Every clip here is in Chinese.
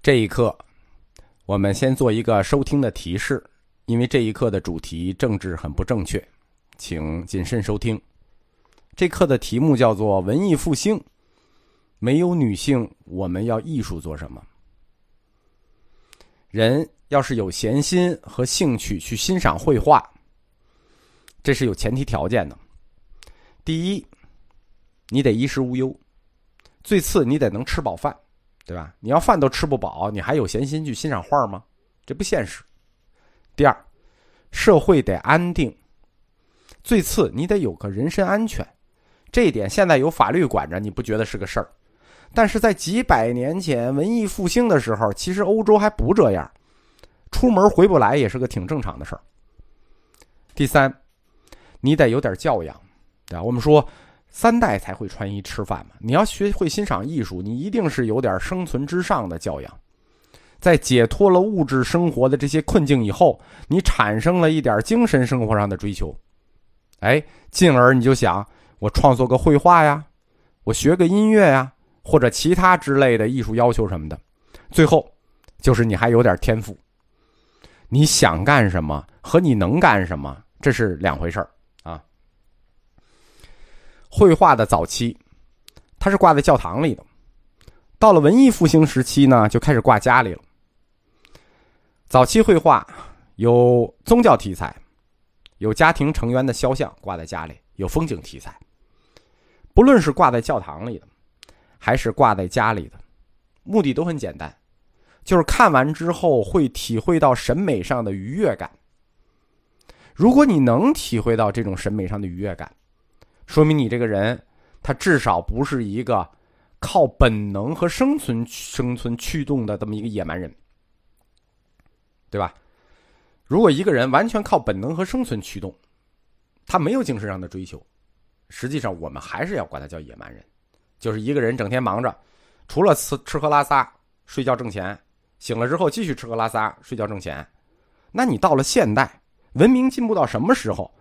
这一课，我们先做一个收听的提示，因为这一课的主题政治很不正确，请谨慎收听。这课的题目叫做“文艺复兴”，没有女性，我们要艺术做什么？人要是有闲心和兴趣去欣赏绘画，这是有前提条件的。第一，你得衣食无忧；最次，你得能吃饱饭。对吧？你要饭都吃不饱，你还有闲心去欣赏画吗？这不现实。第二，社会得安定。最次，你得有个人身安全。这一点现在有法律管着，你不觉得是个事儿？但是在几百年前文艺复兴的时候，其实欧洲还不这样，出门回不来也是个挺正常的事儿。第三，你得有点教养，对吧？我们说。三代才会穿衣吃饭嘛？你要学会欣赏艺术，你一定是有点生存之上的教养。在解脱了物质生活的这些困境以后，你产生了一点精神生活上的追求，哎，进而你就想，我创作个绘画呀，我学个音乐呀，或者其他之类的艺术要求什么的。最后，就是你还有点天赋。你想干什么和你能干什么，这是两回事儿。绘画的早期，它是挂在教堂里的；到了文艺复兴时期呢，就开始挂家里了。早期绘画有宗教题材，有家庭成员的肖像挂在家里，有风景题材。不论是挂在教堂里的，还是挂在家里的，目的都很简单，就是看完之后会体会到审美上的愉悦感。如果你能体会到这种审美上的愉悦感，说明你这个人，他至少不是一个靠本能和生存生存驱动的这么一个野蛮人，对吧？如果一个人完全靠本能和生存驱动，他没有精神上的追求，实际上我们还是要管他叫野蛮人。就是一个人整天忙着，除了吃吃喝拉撒、睡觉挣钱，醒了之后继续吃喝拉撒、睡觉挣钱，那你到了现代文明进步到什么时候？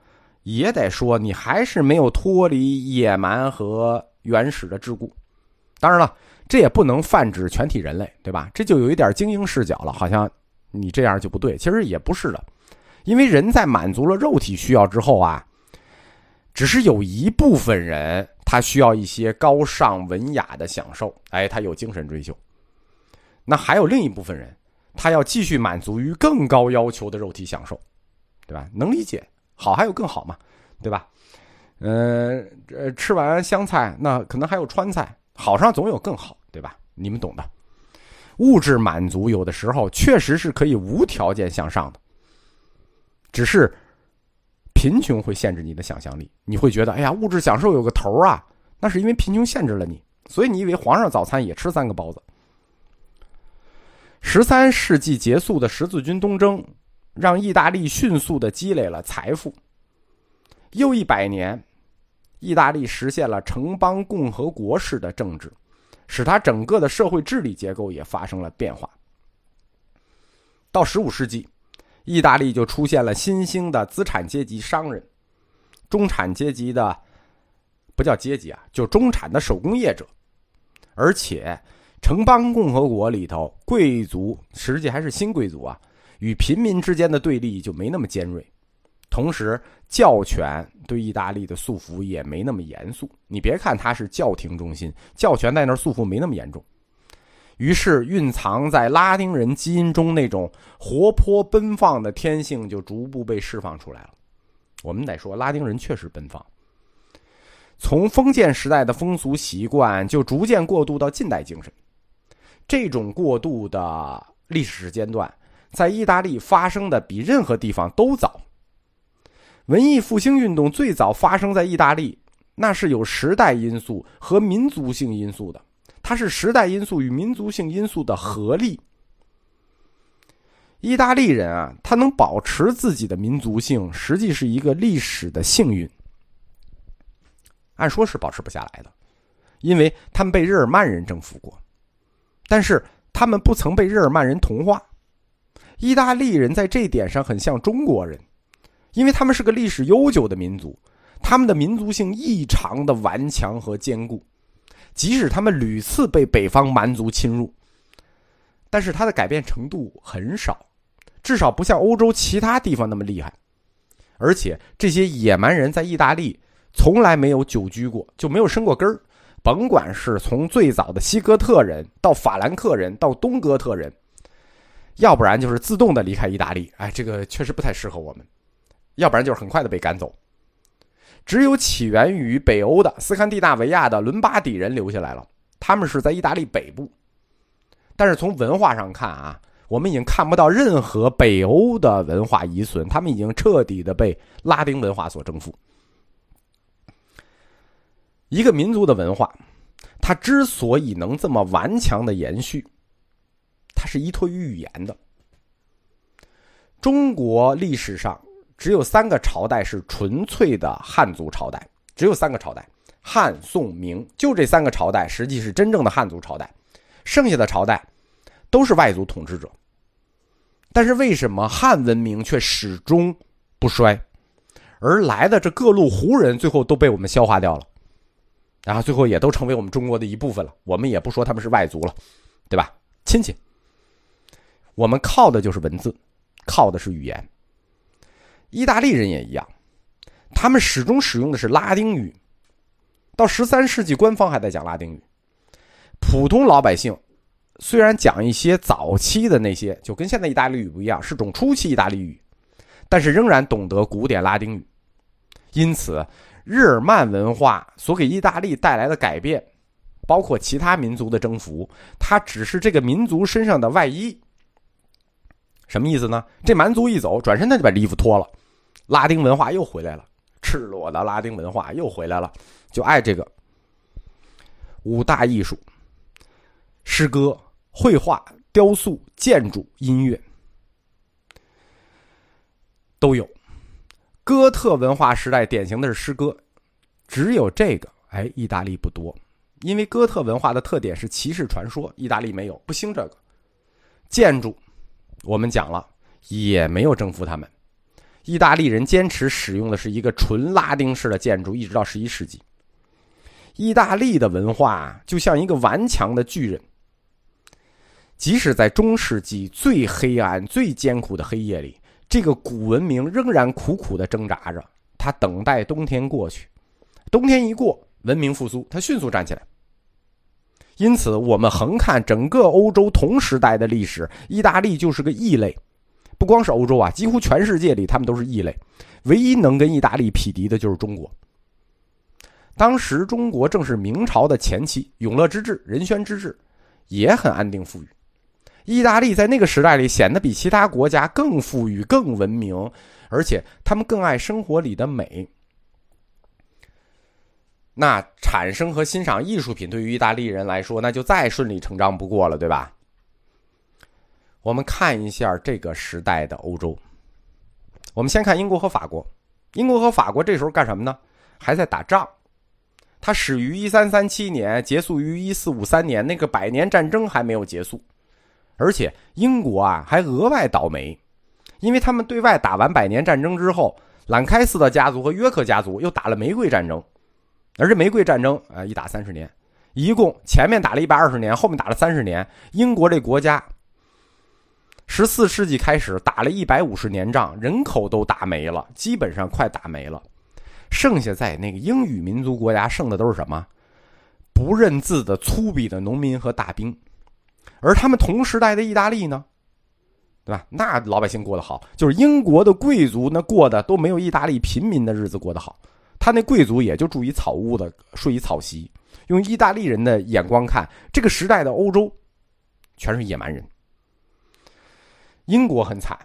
也得说，你还是没有脱离野蛮和原始的桎梏。当然了，这也不能泛指全体人类，对吧？这就有一点精英视角了，好像你这样就不对。其实也不是的，因为人在满足了肉体需要之后啊，只是有一部分人他需要一些高尚文雅的享受，哎，他有精神追求。那还有另一部分人，他要继续满足于更高要求的肉体享受，对吧？能理解。好还有更好嘛，对吧？嗯，呃，吃完湘菜，那可能还有川菜，好上总有更好，对吧？你们懂的。物质满足有的时候确实是可以无条件向上的，只是贫穷会限制你的想象力。你会觉得，哎呀，物质享受有个头啊，那是因为贫穷限制了你。所以你以为皇上早餐也吃三个包子？十三世纪结束的十字军东征。让意大利迅速的积累了财富。又一百年，意大利实现了城邦共和国式的政治，使它整个的社会治理结构也发生了变化。到十五世纪，意大利就出现了新兴的资产阶级商人，中产阶级的不叫阶级啊，就中产的手工业者，而且城邦共和国里头贵族实际还是新贵族啊。与平民之间的对立就没那么尖锐，同时教权对意大利的束缚也没那么严肃。你别看它是教廷中心，教权在那儿束缚没那么严重。于是，蕴藏在拉丁人基因中那种活泼奔放的天性就逐步被释放出来了。我们得说，拉丁人确实奔放。从封建时代的风俗习惯，就逐渐过渡到近代精神。这种过渡的历史时间段。在意大利发生的比任何地方都早。文艺复兴运动最早发生在意大利，那是有时代因素和民族性因素的，它是时代因素与民族性因素的合力。意大利人啊，他能保持自己的民族性，实际是一个历史的幸运。按说是保持不下来的，因为他们被日耳曼人征服过，但是他们不曾被日耳曼人同化。意大利人在这点上很像中国人，因为他们是个历史悠久的民族，他们的民族性异常的顽强和坚固，即使他们屡次被北方蛮族侵入，但是它的改变程度很少，至少不像欧洲其他地方那么厉害。而且这些野蛮人在意大利从来没有久居过，就没有生过根儿。甭管是从最早的西哥特人到法兰克人到东哥特人，要不然就是自动的离开意大利。哎，这个确实不太适合我们。要不然就是很快的被赶走。只有起源于北欧的斯堪的纳维亚的伦巴底人留下来了，他们是在意大利北部。但是从文化上看啊，我们已经看不到任何北欧的文化遗存，他们已经彻底的被拉丁文化所征服。一个民族的文化，它之所以能这么顽强的延续，它是依托于语言的。中国历史上只有三个朝代是纯粹的汉族朝代，只有三个朝代：汉、宋、明，就这三个朝代实际是真正的汉族朝代。剩下的朝代都是外族统治者，但是为什么汉文明却始终不衰？而来的这各路胡人最后都被我们消化掉了，然后最后也都成为我们中国的一部分了。我们也不说他们是外族了，对吧？亲戚，我们靠的就是文字，靠的是语言。意大利人也一样，他们始终使用的是拉丁语，到十三世纪官方还在讲拉丁语。普通老百姓虽然讲一些早期的那些，就跟现在意大利语不一样，是种初期意大利语，但是仍然懂得古典拉丁语。因此，日耳曼文化所给意大利带来的改变，包括其他民族的征服，它只是这个民族身上的外衣。什么意思呢？这蛮族一走，转身他就把这衣服脱了，拉丁文化又回来了，赤裸的拉丁文化又回来了，就爱这个五大艺术。诗歌、绘画、雕塑、建筑、音乐都有。哥特文化时代典型的是诗歌，只有这个，哎，意大利不多，因为哥特文化的特点是骑士传说，意大利没有，不兴这个。建筑，我们讲了，也没有征服他们。意大利人坚持使用的是一个纯拉丁式的建筑，一直到十一世纪。意大利的文化就像一个顽强的巨人。即使在中世纪最黑暗、最艰苦的黑夜里，这个古文明仍然苦苦的挣扎着。他等待冬天过去，冬天一过，文明复苏，他迅速站起来。因此，我们横看整个欧洲同时代的历史，意大利就是个异类。不光是欧洲啊，几乎全世界里他们都是异类。唯一能跟意大利匹敌的就是中国。当时中国正是明朝的前期，永乐之治、仁宣之治，也很安定富裕。意大利在那个时代里显得比其他国家更富裕、更文明，而且他们更爱生活里的美。那产生和欣赏艺术品对于意大利人来说，那就再顺理成章不过了，对吧？我们看一下这个时代的欧洲。我们先看英国和法国。英国和法国这时候干什么呢？还在打仗。它始于一三三七年，结束于一四五三年，那个百年战争还没有结束。而且英国啊还额外倒霉，因为他们对外打完百年战争之后，兰开斯特家族和约克家族又打了玫瑰战争，而这玫瑰战争啊一打三十年，一共前面打了一百二十年，后面打了三十年，英国这国家十四世纪开始打了一百五十年仗，人口都打没了，基本上快打没了，剩下在那个英语民族国家剩的都是什么？不认字的粗鄙的农民和大兵。而他们同时代的意大利呢，对吧？那老百姓过得好，就是英国的贵族那过的都没有意大利平民的日子过得好。他那贵族也就住一草屋子，睡一草席。用意大利人的眼光看，这个时代的欧洲全是野蛮人。英国很惨，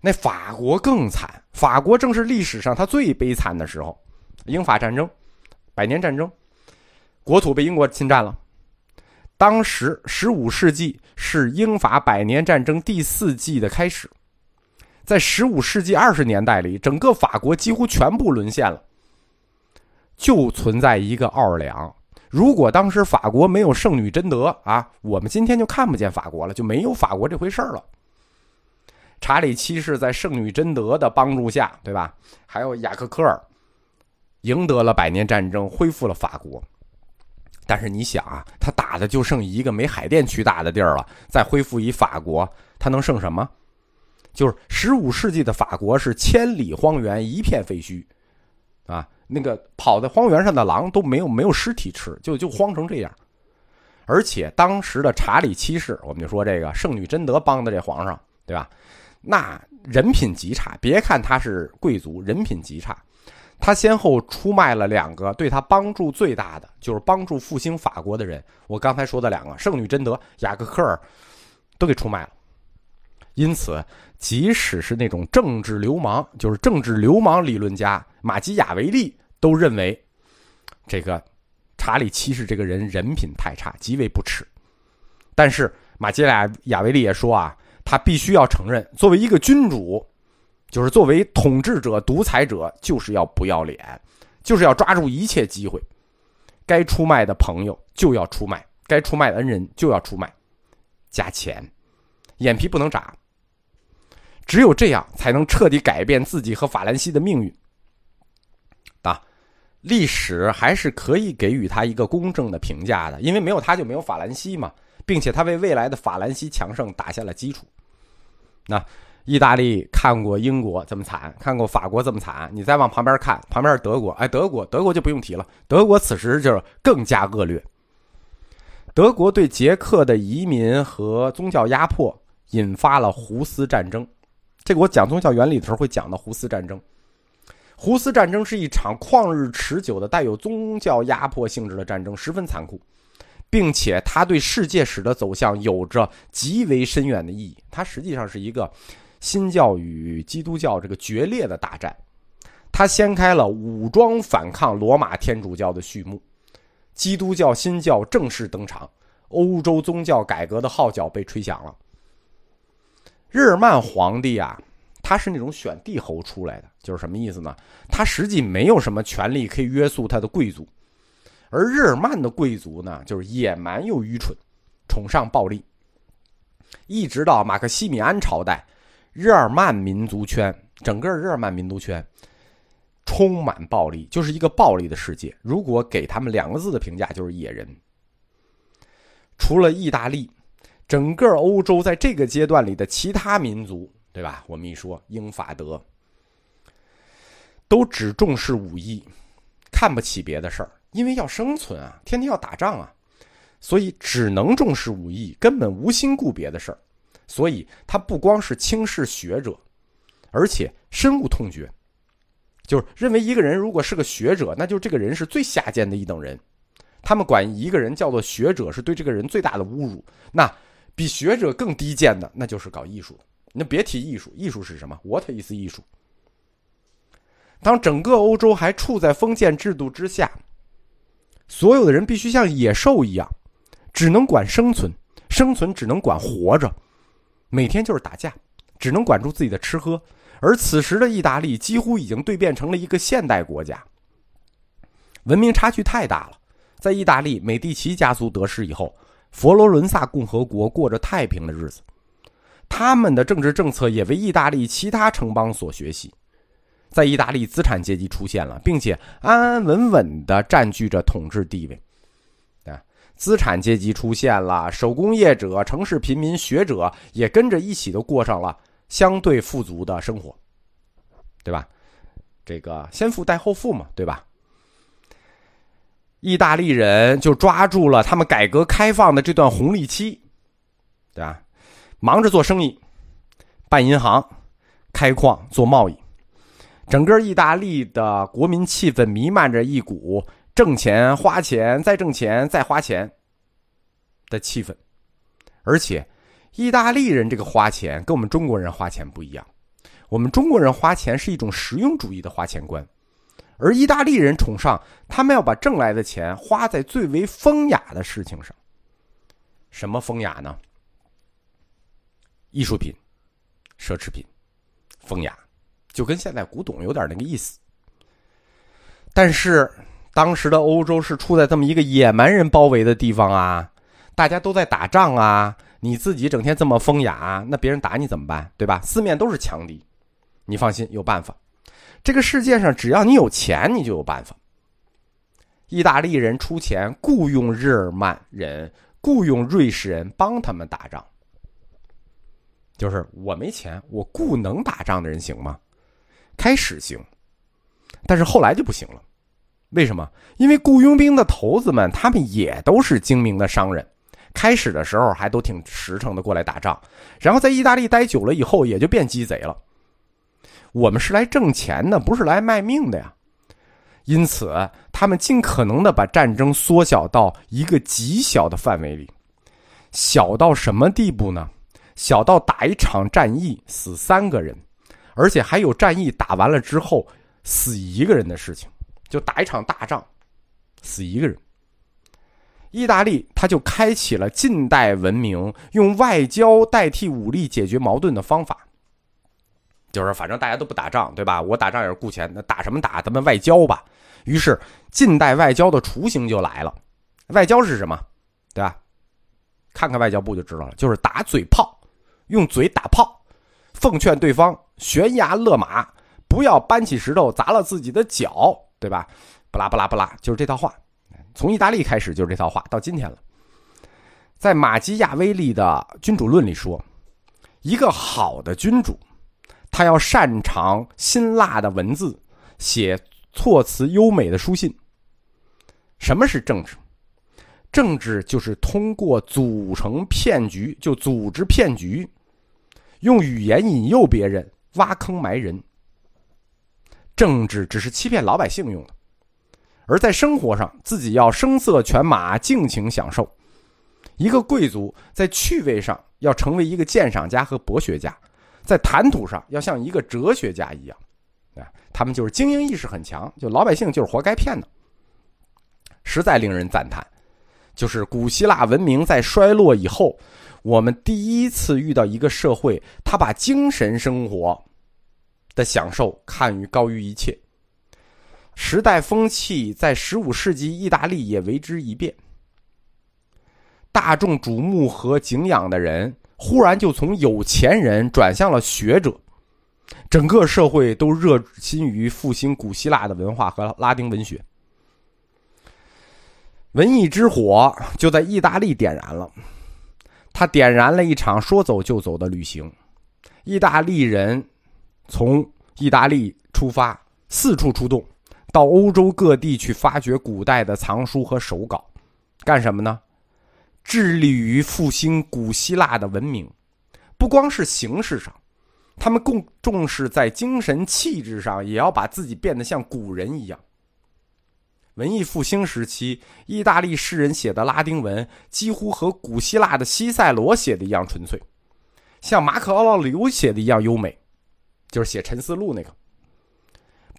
那法国更惨。法国正是历史上他最悲惨的时候，英法战争，百年战争，国土被英国侵占了。当时，十五世纪是英法百年战争第四季的开始。在十五世纪二十年代里，整个法国几乎全部沦陷了。就存在一个奥尔良，如果当时法国没有圣女贞德啊，我们今天就看不见法国了，就没有法国这回事儿了。查理七世在圣女贞德的帮助下，对吧？还有雅克科尔，赢得了百年战争，恢复了法国。但是你想啊，他打的就剩一个没海淀区大的地儿了，再恢复一法国，他能剩什么？就是十五世纪的法国是千里荒原，一片废墟，啊，那个跑在荒原上的狼都没有没有尸体吃，就就荒成这样。而且当时的查理七世，我们就说这个圣女贞德帮的这皇上，对吧？那人品极差，别看他是贵族，人品极差。他先后出卖了两个对他帮助最大的，就是帮助复兴法国的人。我刚才说的两个，圣女贞德、雅各克尔，都给出卖了。因此，即使是那种政治流氓，就是政治流氓理论家马基雅维利，都认为这个查理七世这个人人品太差，极为不耻。但是马基雅雅维利也说啊，他必须要承认，作为一个君主。就是作为统治者、独裁者，就是要不要脸，就是要抓住一切机会，该出卖的朋友就要出卖，该出卖的恩人就要出卖，加钱，眼皮不能眨。只有这样，才能彻底改变自己和法兰西的命运。啊，历史还是可以给予他一个公正的评价的，因为没有他就没有法兰西嘛，并且他为未来的法兰西强盛打下了基础。那。意大利看过英国这么惨，看过法国这么惨，你再往旁边看，旁边是德国，哎，德国，德国就不用提了，德国此时就是更加恶劣。德国对捷克的移民和宗教压迫引发了胡斯战争，这个我讲宗教原理的时候会讲到胡斯战争。胡斯战争是一场旷日持久的带有宗教压迫性质的战争，十分残酷，并且它对世界史的走向有着极为深远的意义。它实际上是一个。新教与基督教这个决裂的大战，它掀开了武装反抗罗马天主教的序幕，基督教新教正式登场，欧洲宗教改革的号角被吹响了。日耳曼皇帝啊，他是那种选帝侯出来的，就是什么意思呢？他实际没有什么权利可以约束他的贵族，而日耳曼的贵族呢，就是野蛮又愚蠢，崇尚暴力，一直到马克西米安朝代。日耳曼民族圈，整个日耳曼民族圈充满暴力，就是一个暴力的世界。如果给他们两个字的评价，就是野人。除了意大利，整个欧洲在这个阶段里的其他民族，对吧？我们一说英法德，都只重视武艺，看不起别的事儿，因为要生存啊，天天要打仗啊，所以只能重视武艺，根本无心顾别的事儿。所以，他不光是轻视学者，而且深恶痛绝，就是认为一个人如果是个学者，那就这个人是最下贱的一等人。他们管一个人叫做学者，是对这个人最大的侮辱。那比学者更低贱的，那就是搞艺术。那别提艺术，艺术是什么？What is 艺术？当整个欧洲还处在封建制度之下，所有的人必须像野兽一样，只能管生存，生存只能管活着。每天就是打架，只能管住自己的吃喝。而此时的意大利几乎已经蜕变成了一个现代国家，文明差距太大了。在意大利美第奇家族得势以后，佛罗伦萨共和国过着太平的日子，他们的政治政策也为意大利其他城邦所学习。在意大利，资产阶级出现了，并且安安稳稳地占据着统治地位。资产阶级出现了，手工业者、城市贫民、学者也跟着一起都过上了相对富足的生活，对吧？这个先富带后富嘛，对吧？意大利人就抓住了他们改革开放的这段红利期，对吧？忙着做生意，办银行、开矿、做贸易，整个意大利的国民气氛弥漫着一股。挣钱、花钱、再挣钱、再花钱的气氛，而且，意大利人这个花钱跟我们中国人花钱不一样。我们中国人花钱是一种实用主义的花钱观，而意大利人崇尚他们要把挣来的钱花在最为风雅的事情上。什么风雅呢？艺术品、奢侈品、风雅，就跟现在古董有点那个意思。但是。当时的欧洲是处在这么一个野蛮人包围的地方啊，大家都在打仗啊，你自己整天这么风雅，那别人打你怎么办？对吧？四面都是强敌，你放心，有办法。这个世界上只要你有钱，你就有办法。意大利人出钱雇佣日耳曼人、雇佣瑞士人帮他们打仗。就是我没钱，我雇能打仗的人行吗？开始行，但是后来就不行了。为什么？因为雇佣兵的头子们，他们也都是精明的商人。开始的时候还都挺实诚的过来打仗，然后在意大利待久了以后，也就变鸡贼了。我们是来挣钱的，不是来卖命的呀。因此，他们尽可能的把战争缩小到一个极小的范围里，小到什么地步呢？小到打一场战役死三个人，而且还有战役打完了之后死一个人的事情，就打一场大仗，死一个人。意大利他就开启了近代文明用外交代替武力解决矛盾的方法，就是反正大家都不打仗，对吧？我打仗也是雇钱，那打什么打？咱们外交吧。于是近代外交的雏形就来了。外交是什么？对吧？看看外交部就知道了，就是打嘴炮，用嘴打炮，奉劝对方悬崖勒马，不要搬起石头砸了自己的脚，对吧？不拉不拉不拉，就是这套话。从意大利开始就是这套话，到今天了。在马基亚维利的《君主论》里说，一个好的君主，他要擅长辛辣的文字，写措辞优美的书信。什么是政治？政治就是通过组成骗局，就组织骗局，用语言引诱别人，挖坑埋人。政治只是欺骗老百姓用的。而在生活上，自己要声色犬马，尽情享受；一个贵族在趣味上要成为一个鉴赏家和博学家，在谈吐上要像一个哲学家一样。啊，他们就是精英意识很强，就老百姓就是活该骗的，实在令人赞叹。就是古希腊文明在衰落以后，我们第一次遇到一个社会，他把精神生活的享受看于高于一切。时代风气在十五世纪意大利也为之一变，大众瞩目和敬仰的人忽然就从有钱人转向了学者，整个社会都热心于复兴古希腊的文化和拉丁文学，文艺之火就在意大利点燃了，他点燃了一场说走就走的旅行，意大利人从意大利出发，四处出动。到欧洲各地去发掘古代的藏书和手稿，干什么呢？致力于复兴古希腊的文明。不光是形式上，他们更重视在精神气质上，也要把自己变得像古人一样。文艺复兴时期，意大利诗人写的拉丁文几乎和古希腊的西塞罗写的一样纯粹，像马可·奥洛留写的一样优美，就是写《沉思录》那个。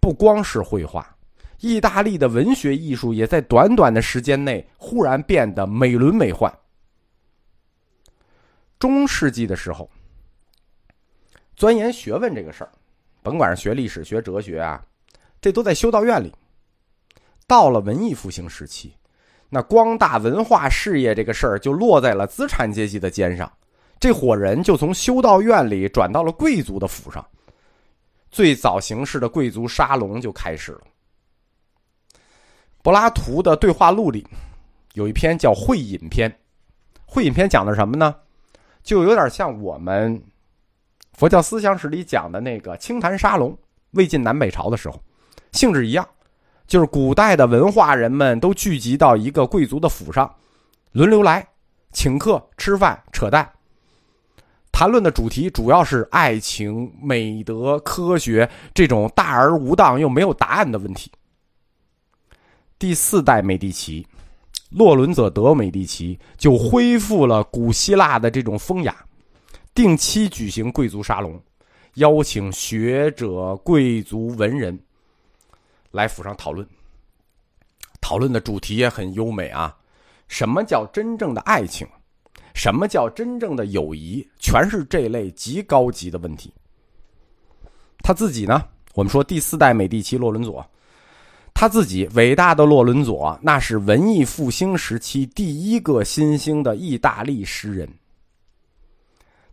不光是绘画。意大利的文学艺术也在短短的时间内忽然变得美轮美奂。中世纪的时候，钻研学问这个事儿，甭管是学历史、学哲学啊，这都在修道院里。到了文艺复兴时期，那光大文化事业这个事儿就落在了资产阶级的肩上，这伙人就从修道院里转到了贵族的府上，最早形式的贵族沙龙就开始了。柏拉图的对话录里，有一篇叫《会饮篇》。会饮篇讲的什么呢？就有点像我们佛教思想史里讲的那个清谈沙龙。魏晋南北朝的时候，性质一样，就是古代的文化人们都聚集到一个贵族的府上，轮流来请客吃饭扯淡。谈论的主题主要是爱情、美德、科学这种大而无当又没有答案的问题。第四代美第奇，洛伦佐德美第奇就恢复了古希腊的这种风雅，定期举行贵族沙龙，邀请学者、贵族、文人来府上讨论。讨论的主题也很优美啊，什么叫真正的爱情？什么叫真正的友谊？全是这类极高级的问题。他自己呢？我们说第四代美第奇洛伦佐。他自己伟大的洛伦佐，那是文艺复兴时期第一个新兴的意大利诗人。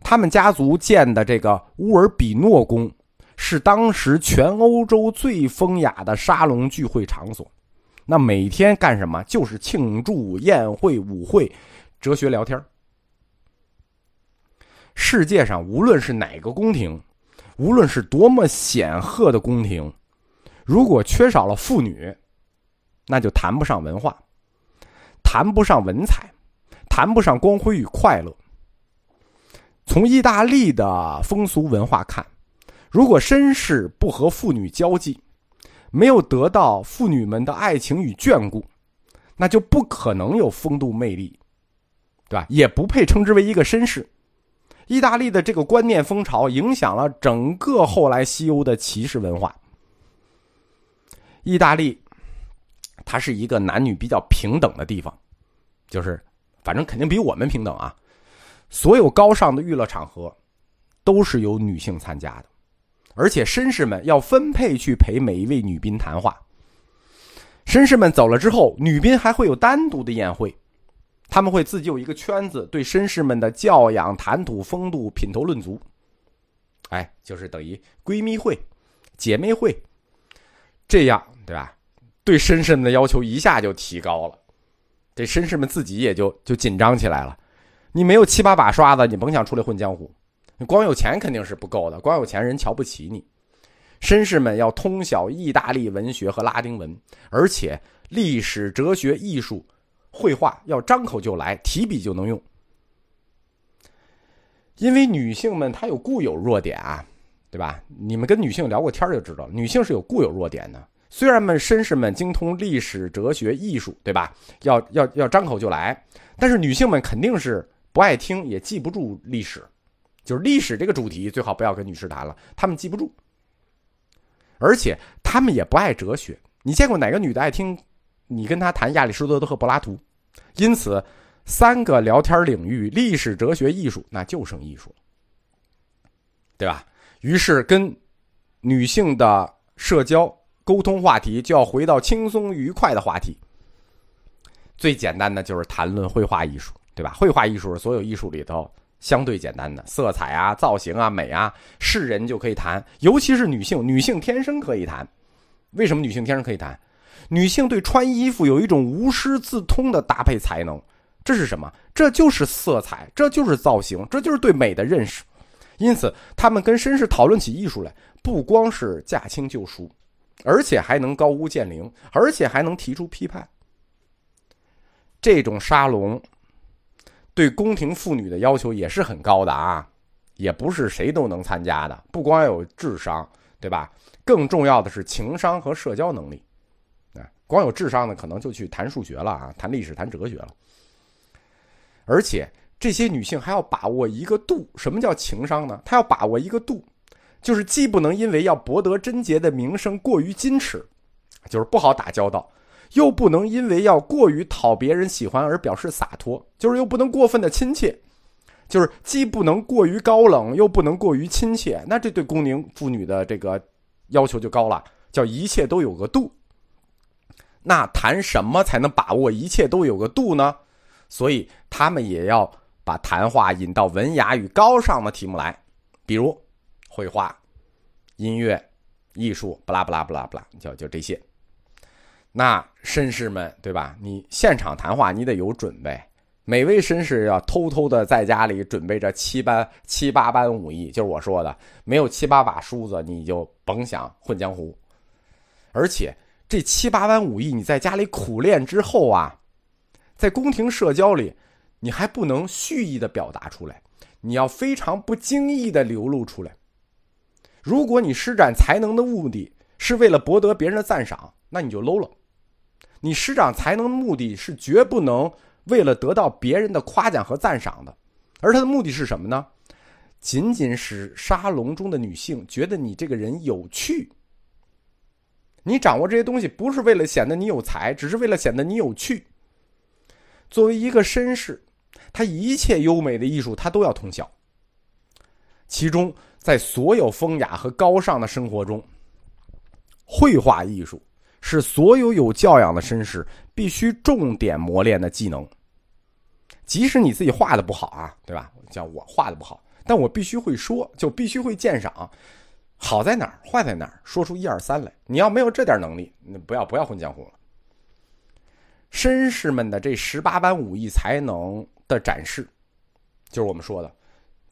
他们家族建的这个乌尔比诺宫，是当时全欧洲最风雅的沙龙聚会场所，那每天干什么？就是庆祝宴会、舞会、哲学聊天。世界上无论是哪个宫廷，无论是多么显赫的宫廷，如果缺少了妇女，那就谈不上文化，谈不上文采，谈不上光辉与快乐。从意大利的风俗文化看，如果绅士不和妇女交际，没有得到妇女们的爱情与眷顾，那就不可能有风度魅力，对吧？也不配称之为一个绅士。意大利的这个观念风潮影响了整个后来西欧的骑士文化。意大利，它是一个男女比较平等的地方，就是反正肯定比我们平等啊。所有高尚的娱乐场合，都是由女性参加的。而且绅士们要分配去陪每一位女宾谈话。绅士们走了之后，女宾还会有单独的宴会，他们会自己有一个圈子，对绅士们的教养、谈吐、风度品头论足。哎，就是等于闺蜜会、姐妹会，这样对吧？对绅士们的要求一下就提高了，这绅士们自己也就就紧张起来了。你没有七八把刷子，你甭想出来混江湖。你光有钱肯定是不够的，光有钱人瞧不起你。绅士们要通晓意大利文学和拉丁文，而且历史、哲学、艺术、绘画要张口就来，提笔就能用。因为女性们她有固有弱点啊，对吧？你们跟女性聊过天就知道，女性是有固有弱点的。虽然们绅士们精通历史、哲学、艺术，对吧？要要要张口就来，但是女性们肯定是不爱听，也记不住历史。就是历史这个主题最好不要跟女士谈了，她们记不住，而且她们也不爱哲学。你见过哪个女的爱听你跟她谈亚里士多德和柏拉图？因此，三个聊天领域——历史、哲学、艺术，那就剩艺术了，对吧？于是，跟女性的社交沟通话题就要回到轻松愉快的话题。最简单的就是谈论绘画艺术，对吧？绘画艺术是所有艺术里头。相对简单的色彩啊、造型啊、美啊，是人就可以谈，尤其是女性，女性天生可以谈。为什么女性天生可以谈？女性对穿衣服有一种无师自通的搭配才能，这是什么？这就是色彩，这就是造型，这就是对美的认识。因此，他们跟绅士讨论起艺术来，不光是驾轻就熟，而且还能高屋建瓴，而且还能提出批判。这种沙龙。对宫廷妇女的要求也是很高的啊，也不是谁都能参加的。不光要有智商，对吧？更重要的是情商和社交能力。啊，光有智商的可能就去谈数学了啊，谈历史、谈哲学了。而且这些女性还要把握一个度。什么叫情商呢？她要把握一个度，就是既不能因为要博得贞洁的名声过于矜持，就是不好打交道。又不能因为要过于讨别人喜欢而表示洒脱，就是又不能过分的亲切，就是既不能过于高冷，又不能过于亲切。那这对宫廷妇女的这个要求就高了，叫一切都有个度。那谈什么才能把握一切都有个度呢？所以他们也要把谈话引到文雅与高尚的题目来，比如绘画、音乐、艺术，不拉不拉不拉不拉，就就这些。那绅士们，对吧？你现场谈话，你得有准备。每位绅士要偷偷的在家里准备着七八七八般武艺，就是我说的，没有七八把梳子，你就甭想混江湖。而且这七八般武艺，你在家里苦练之后啊，在宫廷社交里，你还不能蓄意的表达出来，你要非常不经意的流露出来。如果你施展才能的目的是为了博得别人的赞赏，那你就 low 了。你施展才能的目的是绝不能为了得到别人的夸奖和赞赏的，而他的目的是什么呢？仅仅使沙龙中的女性觉得你这个人有趣。你掌握这些东西不是为了显得你有才，只是为了显得你有趣。作为一个绅士，他一切优美的艺术他都要通晓。其中，在所有风雅和高尚的生活中，绘画艺术。是所有有教养的绅士必须重点磨练的技能。即使你自己画的不好啊，对吧？像我画的不好，但我必须会说，就必须会鉴赏，好在哪儿，坏在哪儿，说出一二三来。你要没有这点能力，那不要不要混江湖了。绅士们的这十八般武艺才能的展示，就是我们说的，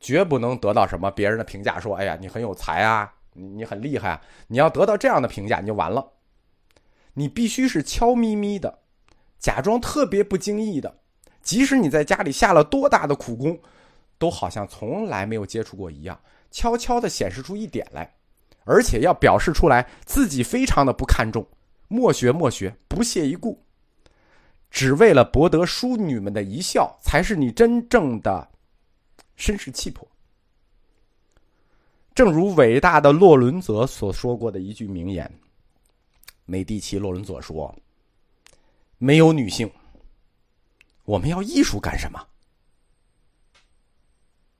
绝不能得到什么别人的评价，说：“哎呀，你很有才啊，你你很厉害啊。”你要得到这样的评价，你就完了。你必须是悄咪咪的，假装特别不经意的，即使你在家里下了多大的苦功，都好像从来没有接触过一样，悄悄的显示出一点来，而且要表示出来自己非常的不看重，莫学莫学，不屑一顾，只为了博得淑女们的一笑，才是你真正的绅士气魄。正如伟大的洛伦泽所说过的一句名言。美第奇·洛伦佐说：“没有女性，我们要艺术干什么？